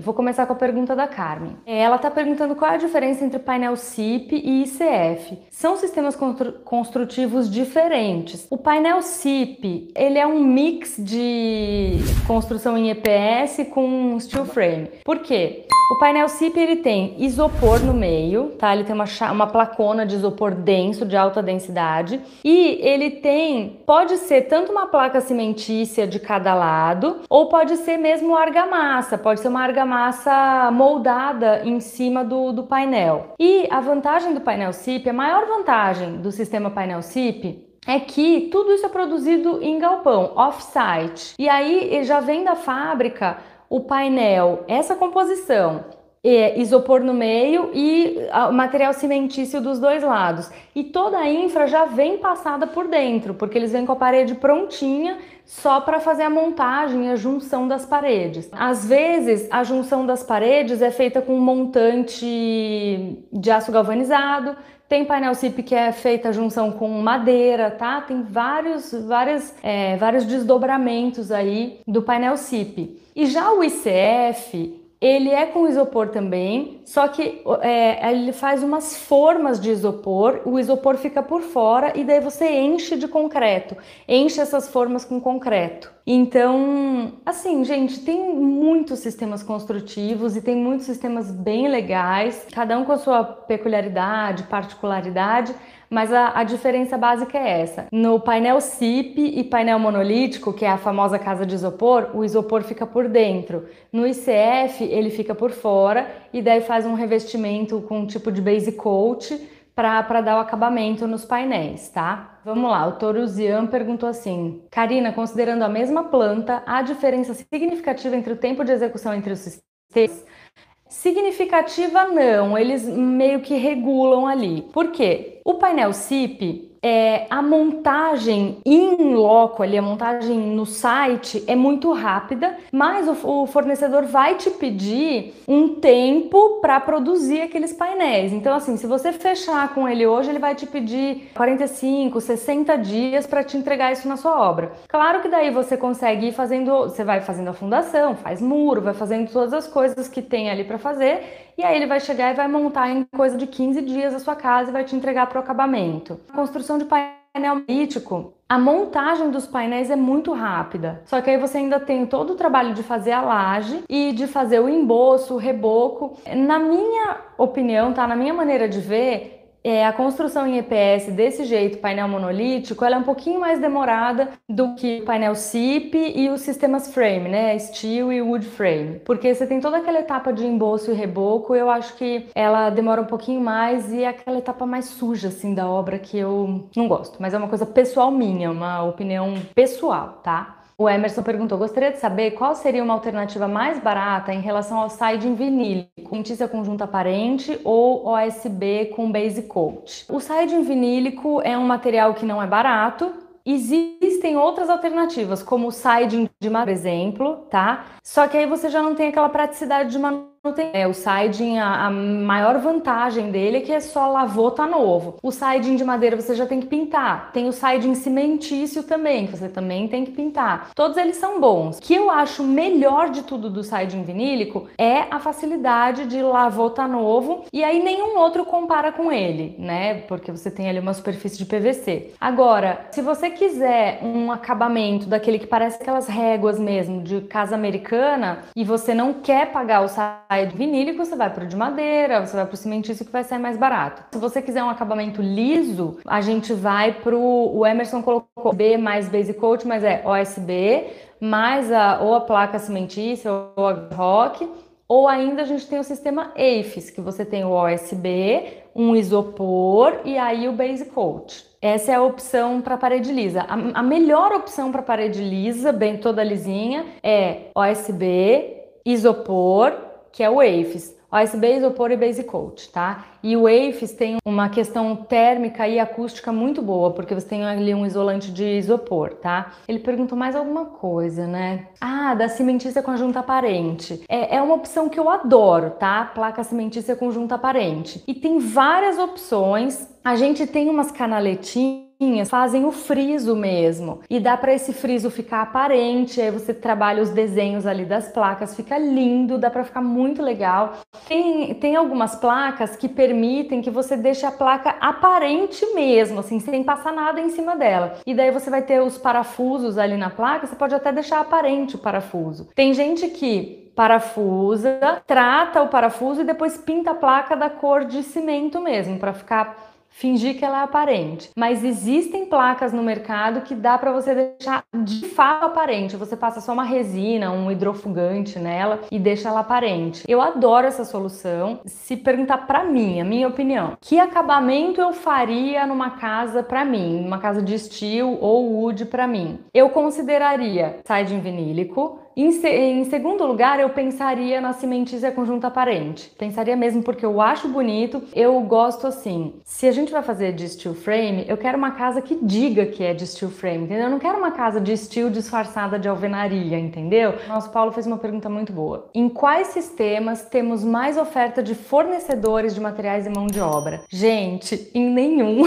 Vou começar com a pergunta da Carmen. Ela está perguntando qual é a diferença entre painel CIP e ICF. São sistemas construtivos diferentes. O painel CIP, ele é um mix de construção em EPS com steel frame. Por quê? O painel CIP ele tem isopor no meio, tá? Ele tem uma, uma placona de isopor denso, de alta densidade, e ele tem, pode ser tanto uma placa cimentícia de cada lado, ou pode ser mesmo argamassa, pode ser uma argamassa moldada em cima do, do painel. E a vantagem do painel CIP, a maior vantagem do sistema painel CIP é que tudo isso é produzido em galpão, off-site. E aí já vem da fábrica o painel, essa composição, isopor no meio e material cimentício dos dois lados. E toda a infra já vem passada por dentro, porque eles vêm com a parede prontinha só para fazer a montagem a junção das paredes. Às vezes, a junção das paredes é feita com um montante de aço galvanizado, tem painel CIP que é feita a junção com madeira, tá? Tem vários, vários, é, vários desdobramentos aí do painel CIP. E já o ICF, ele é com isopor também, só que é, ele faz umas formas de isopor, o isopor fica por fora e daí você enche de concreto, enche essas formas com concreto. Então, assim, gente, tem muitos sistemas construtivos e tem muitos sistemas bem legais, cada um com a sua peculiaridade, particularidade, mas a, a, diferença básica é essa. No painel CIP e painel monolítico, que é a famosa casa de isopor, o isopor fica por dentro. No ICF, ele fica por fora e daí faz um revestimento com um tipo de base coat para dar o acabamento nos painéis, tá? Vamos lá, o Toruzian perguntou assim: Karina, considerando a mesma planta, há diferença significativa entre o tempo de execução entre os sistemas? Significativa não, eles meio que regulam ali. Por quê? O painel CIP é, a montagem in loco, ali, a montagem no site é muito rápida, mas o, o fornecedor vai te pedir um tempo para produzir aqueles painéis. Então, assim, se você fechar com ele hoje, ele vai te pedir 45, 60 dias para te entregar isso na sua obra. Claro que daí você consegue ir fazendo, você vai fazendo a fundação, faz muro, vai fazendo todas as coisas que tem ali para fazer e aí ele vai chegar e vai montar em coisa de 15 dias a sua casa e vai te entregar para o acabamento. A construção de painel lítico, a montagem dos painéis é muito rápida. Só que aí você ainda tem todo o trabalho de fazer a laje e de fazer o emboço, o reboco. Na minha opinião, tá? Na minha maneira de ver, é, a construção em EPS desse jeito, painel monolítico, ela é um pouquinho mais demorada do que o painel SIP e os sistemas frame, né? Steel e wood frame. Porque você tem toda aquela etapa de embolso e reboco, eu acho que ela demora um pouquinho mais e é aquela etapa mais suja, assim, da obra que eu não gosto. Mas é uma coisa pessoal minha, uma opinião pessoal, tá? O Emerson perguntou: gostaria de saber qual seria uma alternativa mais barata em relação ao siding vinílico, lentícia conjunta aparente ou OSB com base coat. O siding vinílico é um material que não é barato. Existem outras alternativas, como o siding de por exemplo, tá? Só que aí você já não tem aquela praticidade de manutenção tem. É, o siding, a, a, maior vantagem dele é que é só lavou, tá novo. O siding de madeira você já tem que pintar. Tem o siding cimentício também, que você também tem que pintar. Todos eles são bons. O que eu acho melhor de tudo do siding vinílico é a facilidade de lavou, tá novo. E aí nenhum outro compara com ele, né? Porque você tem ali uma superfície de PVC. Agora, se você quiser um acabamento daquele que parece aquelas réguas mesmo de casa americana e você não quer pagar o sai do vinílico, você vai para o de madeira, você vai para o cimentício que vai sair mais barato. Se você quiser um acabamento liso, a gente vai para o Emerson colocou B mais base coat, mas é OSB, mais a, ou a placa cimentícia ou a rock, ou ainda a gente tem o sistema AFES, que você tem o OSB, um isopor e aí o base coat. Essa é a opção para parede lisa. A, a melhor opção para parede lisa, bem toda lisinha, é OSB, isopor que é o AFES. OSB, isopor e base coat, tá? E o AFES tem uma questão térmica e acústica muito boa, porque você tem ali um isolante de isopor, tá? Ele perguntou mais alguma coisa, né? Ah, da cimentícia conjunta aparente. É, é uma opção que eu adoro, tá? Placa cimentícia conjunta aparente. E tem várias opções. A gente tem umas canaletinhas fazem o friso mesmo. E dá para esse friso ficar aparente, aí você trabalha os desenhos ali das placas, fica lindo, dá para ficar muito legal. Tem, tem algumas placas que permitem que você deixe a placa aparente mesmo, assim, sem passar nada em cima dela. E daí você vai ter os parafusos ali na placa, você pode até deixar aparente o parafuso. Tem gente que parafusa, trata o parafuso e depois pinta a placa da cor de cimento mesmo, para ficar fingir que ela é aparente. Mas existem placas no mercado que dá para você deixar de fato aparente. Você passa só uma resina, um hidrofugante nela e deixa ela aparente. Eu adoro essa solução. Se perguntar para mim, a minha opinião, que acabamento eu faria numa casa para mim, numa casa de steel ou wood para mim? Eu consideraria siding vinílico, em, se, em, segundo lugar, eu pensaria na cimentícia conjunta aparente. Pensaria mesmo porque eu acho bonito, eu gosto assim. Se a gente vai fazer de steel frame, eu quero uma casa que diga que é de steel frame, entendeu? Eu não quero uma casa de steel disfarçada de alvenaria, entendeu? Nosso Paulo fez uma pergunta muito boa. Em quais sistemas temos mais oferta de fornecedores de materiais e mão de obra? Gente, em nenhum.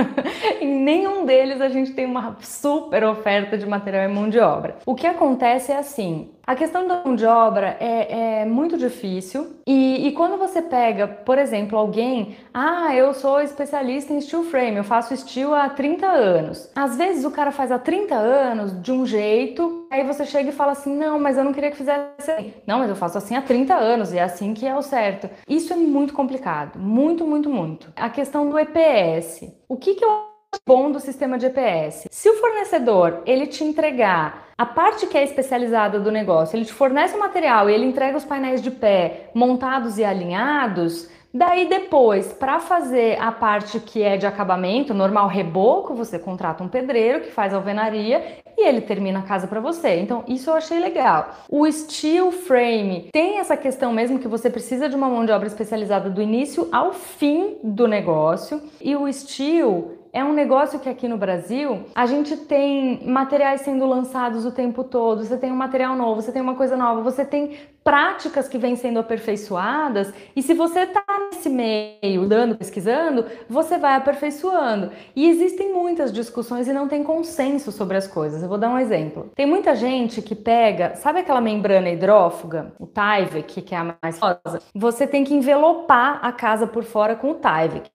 em nenhum deles a gente tem uma super oferta de material e mão de obra. O que acontece é assim assim, a questão da mão de obra é, é muito difícil e, e, quando você pega, por exemplo, alguém, ah, eu sou especialista em steel frame, eu faço steel há 30 anos. Às vezes o cara faz há 30 anos de um jeito, aí você chega e fala assim, não, mas eu não queria que fizesse assim. Não, mas eu faço assim há 30 anos e é assim que é o certo. Isso é muito complicado, muito, muito, muito. A questão do EPS. O que, que eu bom do sistema de EPS. Se o fornecedor ele te entregar a parte que é especializada do negócio, ele te fornece o material e ele entrega os painéis de pé montados e alinhados, Daí depois, para fazer a parte que é de acabamento, normal reboco, você contrata um pedreiro que faz alvenaria e ele termina a casa para você. Então, isso eu achei legal. O steel frame tem essa questão mesmo que você precisa de uma mão de obra especializada do início ao fim do negócio. E o steel é um negócio que aqui no Brasil a gente tem materiais sendo lançados o tempo todo, você tem um material novo, você tem uma coisa nova, você tem práticas que vêm sendo aperfeiçoadas e se você está nesse meio, dando, pesquisando, você vai aperfeiçoando. E existem muitas discussões e não tem consenso sobre as coisas. Eu vou dar um exemplo. Tem muita gente que pega, sabe aquela membrana hidrófuga, o Tyvek, que é a mais famosa? Você tem que envelopar a casa por fora com o Tyvek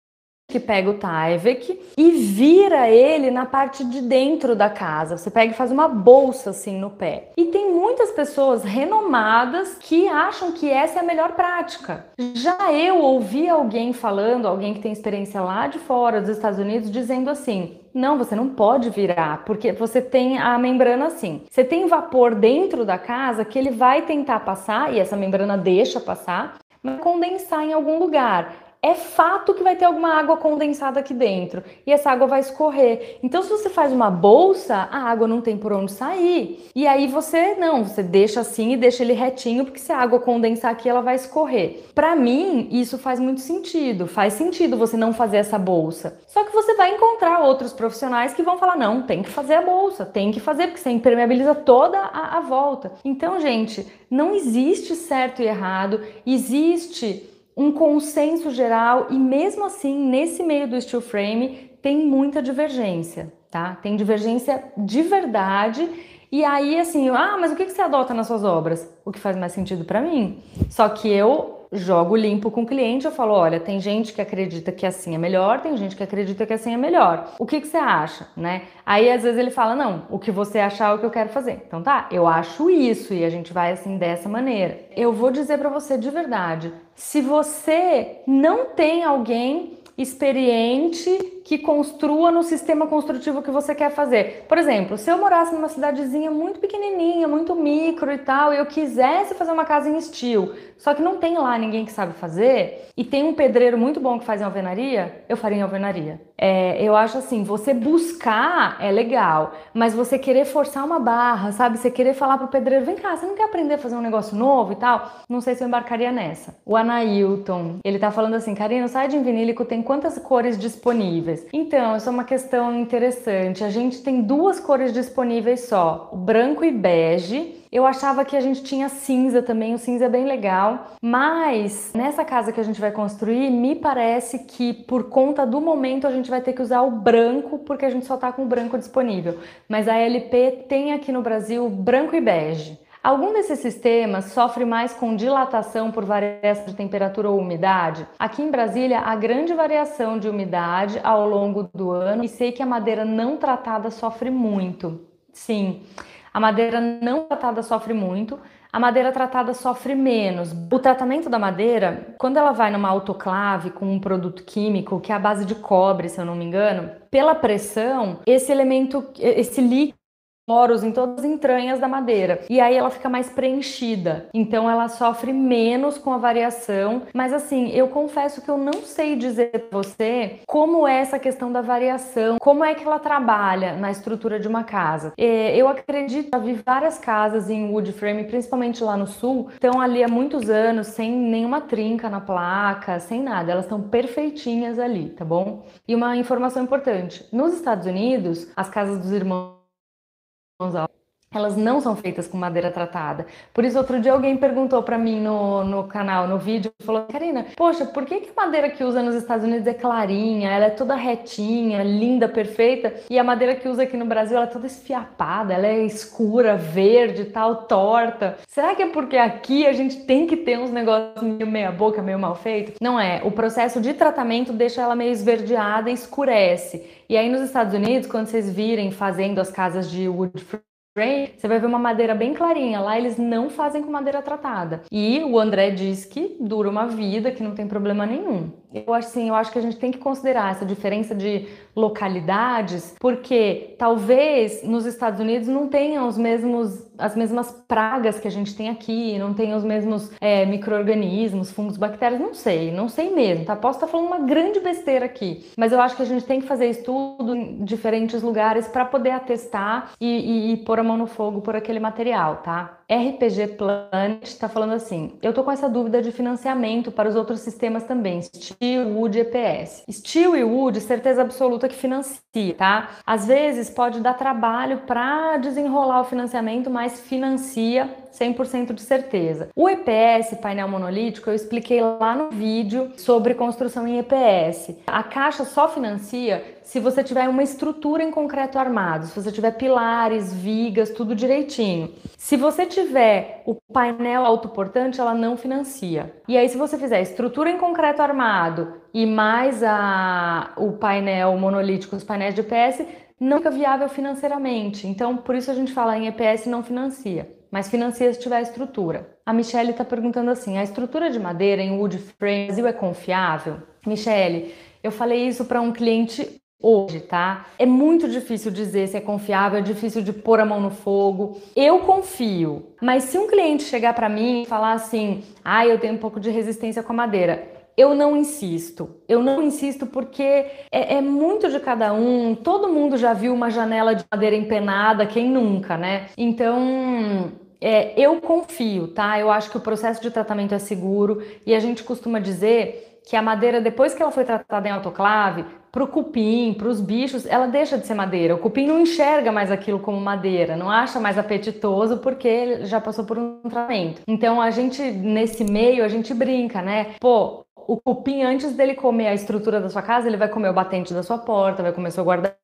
que pega o Tyvek e vira ele na parte de dentro da casa. Você pega e faz uma bolsa assim no pé. E tem muitas pessoas renomadas que acham que essa é a melhor prática. Já eu ouvi alguém falando, alguém que tem experiência lá de fora dos Estados Unidos, dizendo assim: não, você não pode virar, porque você tem a membrana assim. Você tem vapor dentro da casa que ele vai tentar passar, e essa membrana deixa passar, mas condensar em algum lugar é fato que vai ter alguma água condensada aqui dentro e essa água vai escorrer. Então, se você faz uma bolsa, a água não tem por onde sair. E aí você não, você deixa assim e deixa ele retinho, porque se a água condensar aqui, ela vai escorrer. Para mim, isso faz muito sentido. Faz sentido você não fazer essa bolsa. Só que você vai encontrar outros profissionais que vão falar: não, tem que fazer a bolsa, tem que fazer, porque você impermeabiliza toda a, a volta. Então, gente, não existe certo e errado, existe um consenso geral e mesmo assim, nesse meio do steel frame, tem muita divergência, tá? Tem divergência de verdade. E aí, assim, ah, mas o que você adota nas suas obras? O que faz mais sentido para mim. Só que eu jogo limpo com o cliente, eu falo, olha, tem gente que acredita que assim é melhor, tem gente que acredita que assim é melhor. O que, que você acha, né? Aí às vezes ele fala, não, o que você achar é o que eu quero fazer. Então tá, eu acho isso e a gente vai assim dessa maneira. Eu vou dizer para você de verdade, se você não tem alguém experiente que construa no sistema construtivo que você quer fazer. Por exemplo, se eu morasse numa cidadezinha muito pequenininha, muito micro e tal, e eu quisesse fazer uma casa em estilo, só que não tem lá ninguém que sabe fazer, e tem um pedreiro muito bom que faz em alvenaria, eu faria em alvenaria. É, eu acho assim, você buscar é legal, mas você querer forçar uma barra, sabe? Você querer falar pro pedreiro, vem cá, você não quer aprender a fazer um negócio novo e tal? Não sei se eu embarcaria nessa. O Anailton, ele tá falando assim, Karina, o siding vinílico tem quantas cores disponíveis? Então, isso é uma questão interessante. A gente tem duas cores disponíveis só, o branco e bege. Eu achava que a gente tinha cinza também, o cinza é bem legal, mas nessa casa que a gente vai construir, me parece que por conta do momento a gente vai ter que usar o branco, porque a gente só tá com o branco disponível. Mas a LP tem aqui no Brasil branco e bege. Algum desses sistemas sofre mais com dilatação por variação de temperatura ou umidade? Aqui em Brasília, há grande variação de umidade ao longo do ano e sei que a madeira não tratada sofre muito. Sim, a madeira não tratada sofre muito, a madeira tratada sofre menos. O tratamento da madeira, quando ela vai numa autoclave com um produto químico, que é a base de cobre, se eu não me engano, pela pressão, esse elemento, esse líquido poros em todas as entranhas da madeira. E aí ela fica mais preenchida. Então ela sofre menos com a variação. Mas assim, eu confesso que eu não sei dizer pra você como é essa questão da variação, como é que ela trabalha na estrutura de uma casa. É, eu acredito, já vi várias casas em wood frame, principalmente lá no sul, estão ali há muitos anos sem nenhuma trinca na placa, sem nada. Elas estão perfeitinhas ali, tá bom? E uma informação importante: nos Estados Unidos, as casas dos irmãos out elas não são feitas com madeira tratada. Por isso, outro dia alguém perguntou para mim no, no canal, no vídeo, falou: Karina, poxa, por que, que a madeira que usa nos Estados Unidos é clarinha, ela é toda retinha, linda, perfeita, e a madeira que usa aqui no Brasil ela é toda esfiapada, ela é escura, verde, tal, torta? Será que é porque aqui a gente tem que ter uns negócios meio meia-boca, meio mal feito? Não é. O processo de tratamento deixa ela meio esverdeada e escurece. E aí nos Estados Unidos, quando vocês virem fazendo as casas de wood você vai ver uma madeira bem clarinha. Lá eles não fazem com madeira tratada. E o André diz que dura uma vida, que não tem problema nenhum. Eu acho assim, eu acho que a gente tem que considerar essa diferença de localidades, porque talvez nos Estados Unidos não tenham os mesmos, as mesmas pragas que a gente tem aqui, não tenham os mesmos é, micro-organismos, fungos, bactérias, não sei, não sei mesmo, tá? Posso estar falando uma grande besteira aqui, mas eu acho que a gente tem que fazer estudo em diferentes lugares para poder atestar e, e, e pôr a mão no fogo por aquele material, tá? RPG Planet está falando assim: eu tô com essa dúvida de financiamento para os outros sistemas também, Steel, Wood e EPS. Steel e Wood, certeza absoluta que financia, tá? Às vezes pode dar trabalho para desenrolar o financiamento, mas financia 100% de certeza. O EPS, painel monolítico, eu expliquei lá no vídeo sobre construção em EPS. A Caixa só financia se você tiver uma estrutura em concreto armado, se você tiver pilares, vigas, tudo direitinho. Se você tiver o painel autoportante, ela não financia. E aí, se você fizer estrutura em concreto armado e mais a, o painel monolítico, os painéis de EPS, não fica viável financeiramente. Então, por isso a gente fala em EPS não financia, mas financia se tiver estrutura. A Michelle está perguntando assim: a estrutura de madeira em wood frame Brasil é confiável? Michelle, eu falei isso para um cliente hoje, tá? É muito difícil dizer se é confiável, é difícil de pôr a mão no fogo. Eu confio, mas se um cliente chegar para mim e falar assim: "Ah, eu tenho um pouco de resistência com a madeira", eu não insisto. Eu não insisto porque é, é, muito de cada um. Todo mundo já viu uma janela de madeira empenada, quem nunca, né? Então. É, eu confio, tá? Eu acho que o processo de tratamento é seguro e a gente costuma dizer que a madeira, depois que ela foi tratada em autoclave, para o cupim, para os bichos, ela deixa de ser madeira. O cupim não enxerga mais aquilo como madeira, não acha mais apetitoso porque ele já passou por um tratamento. Então a gente, nesse meio, a gente brinca, né? Pô, o cupim, antes dele comer a estrutura da sua casa, ele vai comer o batente da sua porta, vai comer seu guarda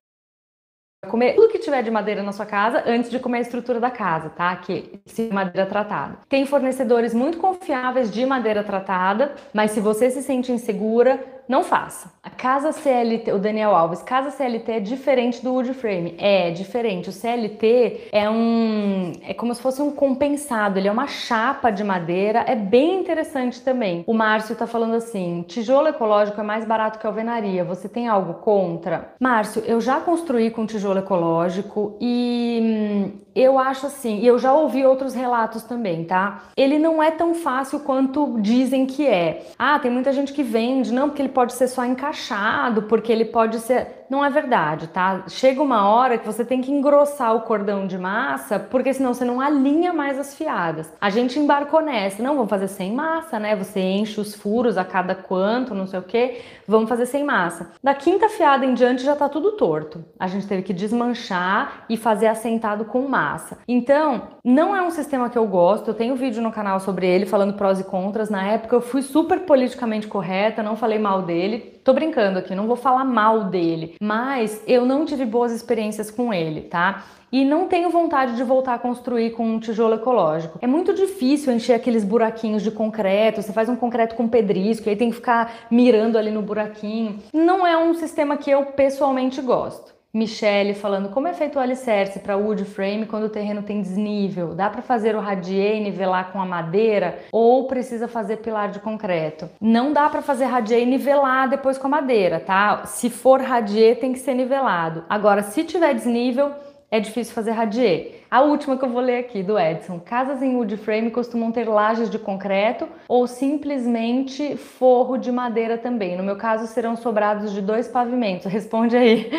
comer tudo que tiver de madeira na sua casa antes de comer a estrutura da casa, tá? Que se madeira tratada. Tem fornecedores muito confiáveis de madeira tratada, mas se você se sente insegura, não faça. A casa CLT, o Daniel Alves, casa CLT é diferente do wood frame. É, é diferente. O CLT é um é como se fosse um compensado, ele é uma chapa de madeira, é bem interessante também. O Márcio tá falando assim: "Tijolo ecológico é mais barato que alvenaria. Você tem algo contra?" Márcio, eu já construí com tijolo ecológico e hum, eu acho assim, e eu já ouvi outros relatos também, tá? Ele não é tão fácil quanto dizem que é. Ah, tem muita gente que vende, não, porque ele pode ser só encaixado, porque ele pode ser. Não é verdade, tá? Chega uma hora que você tem que engrossar o cordão de massa, porque senão você não alinha mais as fiadas. A gente embarcou nessa, não, vamos fazer sem massa, né? Você enche os furos a cada quanto, não sei o que, vamos fazer sem massa. Da quinta fiada em diante já tá tudo torto. A gente teve que desmanchar e fazer assentado com massa. Então, não é um sistema que eu gosto, eu tenho vídeo no canal sobre ele falando prós e contras. Na época eu fui super politicamente correta, não falei mal dele. Tô brincando aqui, não vou falar mal dele, mas eu não tive boas experiências com ele, tá? E não tenho vontade de voltar a construir com um tijolo ecológico. É muito difícil encher aqueles buraquinhos de concreto. Você faz um concreto com pedrisco e aí tem que ficar mirando ali no buraquinho. Não é um sistema que eu pessoalmente gosto. Michele falando como é feito o alicerce para wood frame quando o terreno tem desnível. Dá para fazer o radier e nivelar com a madeira ou precisa fazer pilar de concreto? Não dá para fazer radier e nivelar depois com a madeira, tá? Se for radier tem que ser nivelado. Agora, se tiver desnível, é difícil fazer radier. A última que eu vou ler aqui do Edson. Casas em wood frame costumam ter lajes de concreto ou simplesmente forro de madeira também. No meu caso, serão sobrados de dois pavimentos. Responde aí.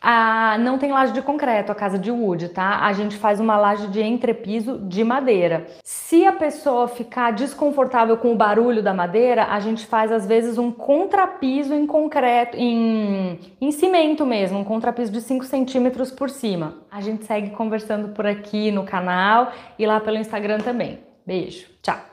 Ah, não tem laje de concreto a casa de wood, tá? A gente faz uma laje de entrepiso de madeira. Se a pessoa ficar desconfortável com o barulho da madeira, a gente faz às vezes um contrapiso em concreto, em, em cimento mesmo, um contrapiso de 5 centímetros por cima. A gente segue conversando por aqui no canal e lá pelo Instagram também. Beijo, tchau!